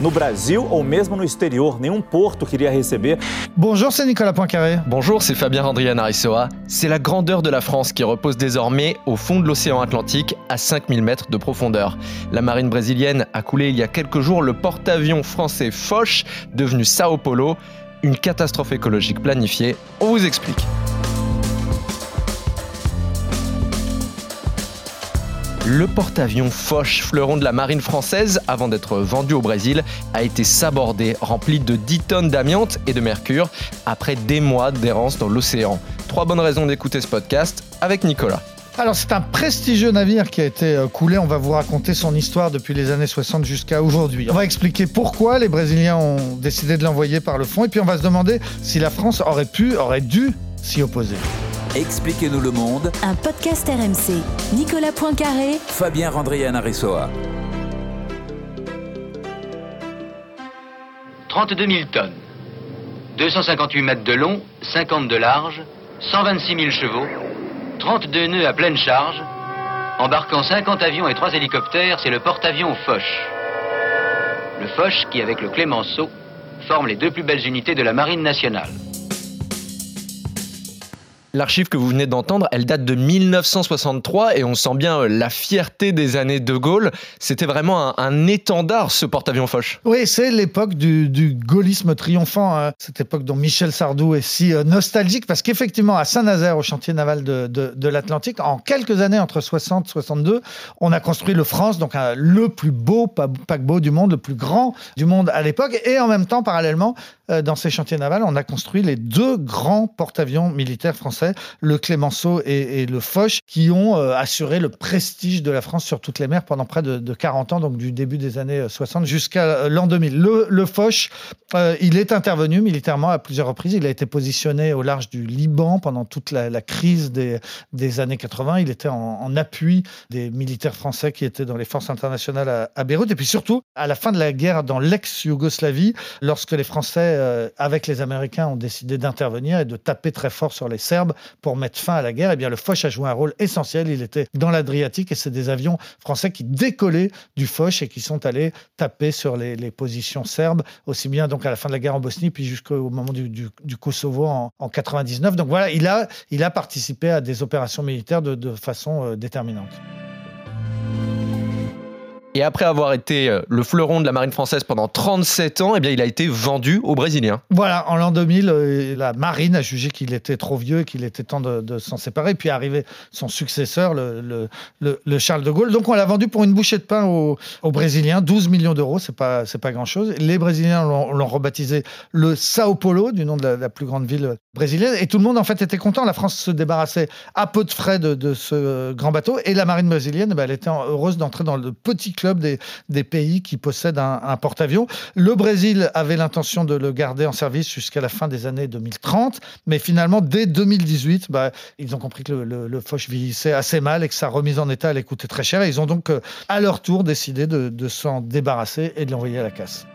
No Brasil ou mesmo no exterior, nenhum porto queria receber. Bonjour, c'est Nicolas Poincaré. Bonjour, c'est Fabien Andrian Arissoa. C'est la grandeur de la France qui repose désormais au fond de l'océan Atlantique à 5000 mètres de profondeur. La marine brésilienne a coulé il y a quelques jours le porte-avions français Foch, devenu Sao Paulo. Une catastrophe écologique planifiée. On vous explique. Le porte-avions Foch, fleuron de la marine française, avant d'être vendu au Brésil, a été sabordé, rempli de 10 tonnes d'amiante et de mercure, après des mois d'errance dans l'océan. Trois bonnes raisons d'écouter ce podcast avec Nicolas. Alors c'est un prestigieux navire qui a été euh, coulé. On va vous raconter son histoire depuis les années 60 jusqu'à aujourd'hui. On va expliquer pourquoi les Brésiliens ont décidé de l'envoyer par le fond. Et puis on va se demander si la France aurait pu, aurait dû s'y opposer. Expliquez-nous le monde. Un podcast RMC. Nicolas Poincaré. Fabien Randrian Aressoa. 32 000 tonnes. 258 mètres de long, 50 de large, 126 000 chevaux, 32 nœuds à pleine charge, embarquant 50 avions et 3 hélicoptères, c'est le porte-avions Foch. Le Foch qui, avec le Clémenceau, forme les deux plus belles unités de la Marine nationale. L'archive que vous venez d'entendre, elle date de 1963 et on sent bien euh, la fierté des années de Gaulle. C'était vraiment un, étendard, ce porte-avions Foch. Oui, c'est l'époque du, gaullisme triomphant, hein. cette époque dont Michel Sardou est si euh, nostalgique, parce qu'effectivement, à Saint-Nazaire, au chantier naval de, l'Atlantique, en quelques années, entre 60 et 62, on a construit le France, donc le plus beau paquebot du monde, le plus grand du monde à l'époque, et en même temps, parallèlement, euh, dans ces chantiers navals, on a construit les deux grands porte-avions militaires français le Clémenceau et, le Foch, qui ont euh, assuré le prestige de la France sur toutes les mers pendant près de, 40 ans, donc du début des années 60 euh, jusqu'à euh, l'an 2000. Le, Foch, il est intervenu militairement à plusieurs reprises. Il a été positionné au large du Liban pendant toute la, crise des, des, années 80. Il était en, appui des militaires français qui étaient dans les forces internationales à, à, Beyrouth. Et puis surtout, à la fin de la guerre dans l'ex-Yougoslavie, lorsque les Français, avec les Américains, ont décidé d'intervenir et de taper très fort sur les Serbes, pour mettre fin à la guerre, eh bien le Foch a joué un rôle essentiel. Il était dans l'Adriatique et c'est des avions français qui décollaient du Foch et qui sont allés taper sur les, positions serbes, aussi bien donc à la fin de la guerre en Bosnie, puis jusqu'au moment du, Kosovo en, en, 99. Donc voilà, il a, il a participé à des opérations militaires de, de façon euh, déterminante. Et après avoir été euh, le fleuron de la marine française pendant 37 ans, eh bien, il a été vendu aux Brésiliens. Voilà, en l'an 2000, euh, la marine a jugé qu'il était trop vieux et qu'il était temps de, s'en séparer. Puis est arrivé son successeur, le, le, Charles de Gaulle. Donc on l'a vendu pour une bouchée de pain aux, Brésiliens, 12 millions d'euros, c'est pas, pas grand-chose. Les Brésiliens l'ont rebaptisé le Sao Paulo, du nom de la, plus grande ville brésilienne. Et tout le monde, en fait, était content. La France se débarrassait à peu de frais de, ce grand bateau. Et la marine brésilienne, eh ben, elle était heureuse d'entrer dans le petit club des, pays qui possèdent un, porte-avions. Le Brésil avait l'intention de le garder en service jusqu'à la fin des années 2030, mais finalement, dès 2018, bah, ils ont compris que le, le, Foch vieillissait assez mal et que sa remise en état allait coûter très cher. Et ils ont donc, euh, à leur tour, décidé de s'en débarrasser et de l'envoyer à la casse.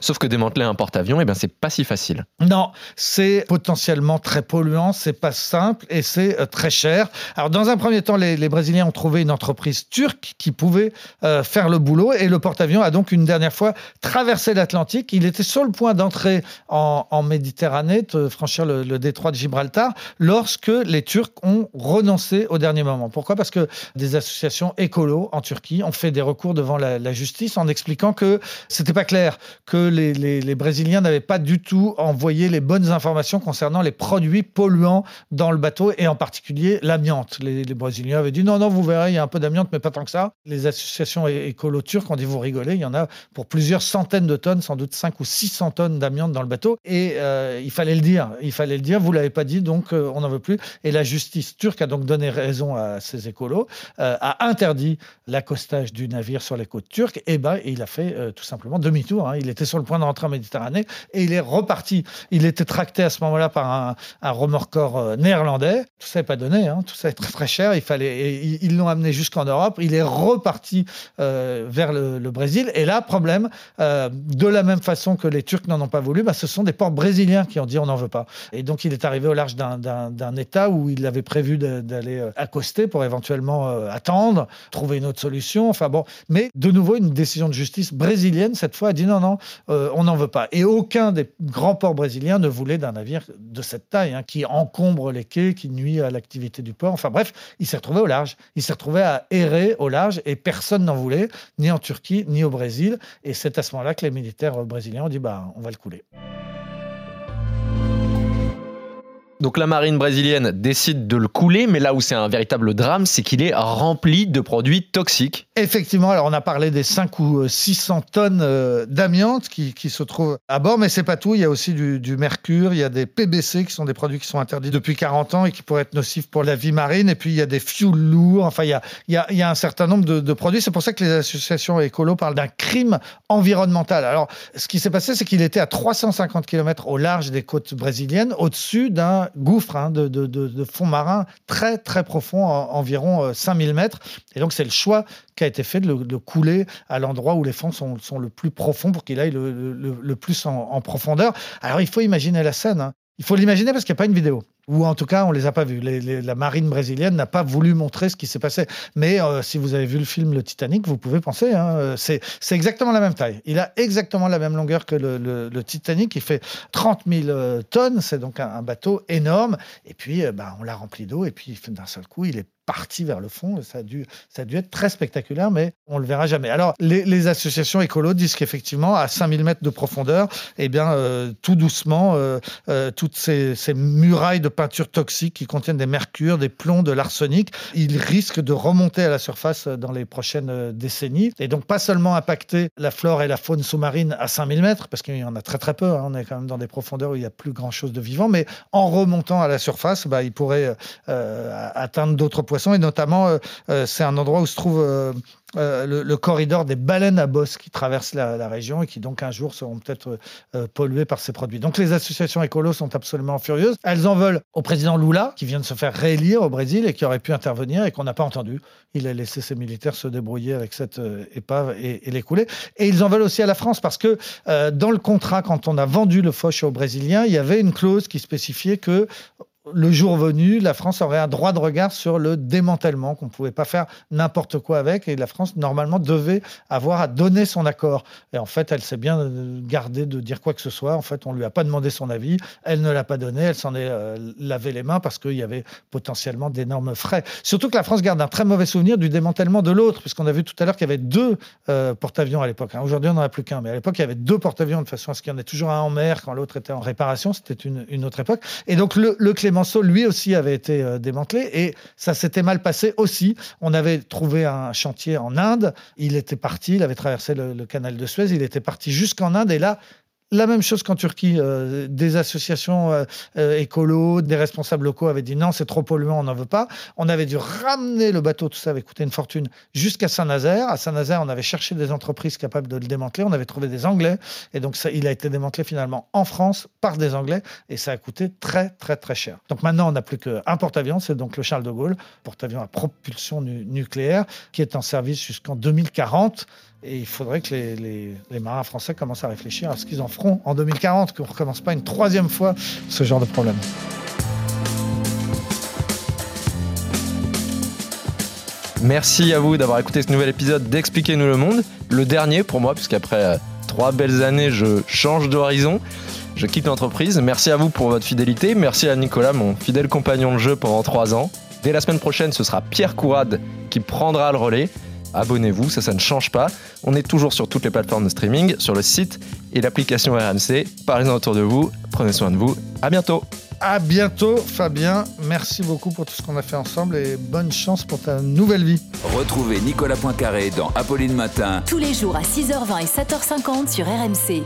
Sauf que démanteler un porte-avions, eh bien, c'est pas si facile. Non, c'est potentiellement très polluant, c'est pas simple et c'est euh, très cher. Alors, dans un premier temps, les, Brésiliens ont trouvé une entreprise turque qui pouvait euh, faire le boulot et le porte-avions a donc une dernière fois traversé l'Atlantique. Il était sur le point d'entrer en, Méditerranée, de franchir le, détroit de Gibraltar, lorsque les Turcs ont renoncé au dernier moment. Pourquoi? Parce que des associations écolos en Turquie ont fait des recours devant la, la justice en expliquant que c'était pas clair que les, Brésiliens n'avaient pas du tout envoyé les bonnes informations concernant les produits polluants dans le bateau et en particulier l'amiante. Les, Brésiliens avaient dit non, non, vous verrez, il y a un peu d'amiante, mais pas tant que ça. Les associations écolo turques ont dit vous rigolez, il y en a pour plusieurs centaines de tonnes, sans doute 5 ou 600 tonnes d'amiante dans le bateau. Et euh, il fallait le dire, il fallait le dire, vous l'avez pas dit, donc euh, on n'en veut plus. Et la justice turque a donc donné raison à ces écolos, euh, a interdit l'accostage du navire sur les côtes turques, et ben il a fait tout simplement demi-tour. Hein. Il était sur le point de rentrer en Méditerranée, et il est reparti. Il était tracté à ce moment-là par un, remorqueur euh, néerlandais. Tout ça n'est pas donné, hein. tout ça est très très cher. Il fallait, et ils l'ont amené jusqu'en Europe. Il est reparti euh, vers le, Brésil. Et là, problème, euh, de la même façon que les Turcs n'en ont pas voulu, bah, ce sont des ports brésiliens qui ont dit on n'en veut pas. Et donc il est arrivé au large d'un- État où il avait prévu d'aller accoster pour éventuellement attendre, trouver une autre solution. Enfin bon, mais de nouveau une décision de justice brésilienne cette fois a dit non non, euh, on n'en veut pas. Et aucun des grands ports brésiliens ne voulait d'un navire de cette taille hein, qui encombre les quais, qui nuit à l'activité du port. Enfin bref, il s'est retrouvé au large. Il s'est retrouvé à errer au large et personne n'en voulait, ni en Turquie ni au Brésil. Et c'est à ce moment-là que les militaires brésiliens ont dit bah on va le couler. Donc la marine brésilienne décide de le couler, mais là où c'est un véritable drame, c'est qu'il est rempli de produits toxiques. Effectivement, alors on a parlé des 5 ou 600 tonnes euh, d'amiante qui, qui se trouvent à bord, mais c'est pas tout. Il y a aussi du, mercure, il y a des PBC qui sont des produits qui sont interdits depuis 40 ans et qui pourraient être nocifs pour la vie marine. Et puis il y a des fuels lourds. Enfin, il y a, il y a, il y a un certain nombre de, de produits. C'est pour ça que les associations écolo parlent d'un crime environnemental. Alors, ce qui s'est passé, c'est qu'il était à 350 km au large des côtes brésiliennes, au-dessus d'un gouffre hein, de, fond marin très très profond, en- environ euh, 5000 mètres. Et donc c'est le choix qui a été fait de le, couler à l'endroit où les fonds sont, le plus profonds pour qu'il aille le, le- plus en, en profondeur. Alors il faut imaginer la scène. hein. Il faut l'imaginer parce qu'il n'y a pas une vidéo. Ou en tout cas, on les a pas vus. La marine brésilienne n'a pas voulu montrer ce qui s'est passé. Mais euh, si vous avez vu le film Le Titanic, vous pouvez penser. hein, euh, c'est exactement la même taille. Il a exactement la même longueur que le, Titanic. Il fait 30 000 euh, tonnes. C'est donc un, bateau énorme. Et puis, euh, bah, on l'a rempli d'eau. Et puis, d'un seul coup, il est parti vers le fond. Ça a dû, être très spectaculaire, mais on le verra jamais. Alors, les, associations écolo disent qu'effectivement, à 5000 mètres de profondeur, eh bien, tout doucement, toutes ces, ces murailles de peinture toxique qui contiennent des mercures, des plombs, de l'arsenic, ils risquent de remonter à la surface dans les prochaines euh, décennies. Et donc, pas seulement impacter la flore et la faune sous-marine à 5000 mètres, parce qu'il y en a très très peu, hein, on est quand même dans des profondeurs où il n'y a plus grand-chose de vivant, mais en remontant à la surface, bah, ils pourraient euh, atteindre d'autres poissons, et notamment, euh, euh, c'est un endroit où se trouve... euh, euh, le, corridor des baleines à bosse qui traversent la, région et qui donc un jour seront peut-être euh, pollués par ces produits. Donc les associations écolos sont absolument furieuses. Elles en veulent au président Lula qui vient de se faire réélire au Brésil et qui aurait pu intervenir et qu'on n'a pas entendu. Il a laissé ses militaires se débrouiller avec cette euh, épave et, l'écouler. Et ils en veulent aussi à la France parce que dans le contrat, quand on a vendu le Foch aux Brésiliens, il y avait une clause qui spécifiait que le jour venu, la France aurait un droit de regard sur le démantèlement, qu'on ne pouvait pas faire n'importe quoi avec, et la France, normalement, devait avoir à donner son accord. Et en fait, elle s'est bien euh, gardée de dire quoi que ce soit. En fait, on ne lui a pas demandé son avis, elle ne l'a pas donné, elle s'en est euh, lavé les mains parce qu'il y avait potentiellement d'énormes frais. Surtout que la France garde un très mauvais souvenir du démantèlement de l'autre, puisqu'on a vu tout à l'heure qu'il y avait deux euh, porte-avions à l'époque. hein. Aujourd'hui, on n'en a plus qu'un, mais à l'époque, il y avait deux porte-avions de façon à ce qu'il y en ait toujours un en mer quand l'autre était en réparation. C'était une, autre époque. Et donc, le, le Lui aussi, avait été euh, démantelé et ça s'était mal passé aussi. On avait trouvé un chantier en Inde. Il était parti, il avait traversé le canal de Suez, il était parti jusqu'en Inde et là, la même chose qu'en Turquie, euh, des associations euh, euh, écolos, des responsables locaux avaient dit non, c'est trop polluant, on n'en veut pas. On avait dû ramener le bateau, tout ça avait coûté une fortune, jusqu'à Saint-Nazaire. À Saint-Nazaire, on avait cherché des entreprises capables de le démanteler. On avait trouvé des Anglais. Et donc, ça, il a été démantelé finalement en France par des Anglais. Et ça a coûté très, très, très cher. Donc maintenant, on n'a plus qu'un porte-avions, c'est donc le Charles de Gaulle, porte-avions à propulsion nu- nucléaire, qui est en service jusqu'en 2040. Et il faudrait que les, marins français commencent à réfléchir à ce qu'ils en feront en 2040, qu'on ne recommence pas une troisième fois ce genre de problème. Merci à vous d'avoir écouté ce nouvel épisode d'Expliquez-nous le monde. Le dernier pour moi, puisqu'après euh, trois belles années, je change d'horizon. Je quitte l'entreprise. Merci à vous pour votre fidélité. Merci à Nicolas, mon fidèle compagnon de jeu pendant trois ans. Dès la semaine prochaine, ce sera Pierre Courade qui prendra le relais. Abonnez-vous, ça, ça ne change pas. On est toujours sur toutes les plateformes de streaming, sur le site et l'application RMC. Parlez-en autour de vous. Prenez soin de vous. À bientôt. À bientôt, Fabien. Merci beaucoup pour tout ce qu'on a fait ensemble et bonne chance pour ta nouvelle vie. Retrouvez Nicolas Poincaré dans Apolline Matin Tous les jours à 6h20 et 7h50 sur RMC.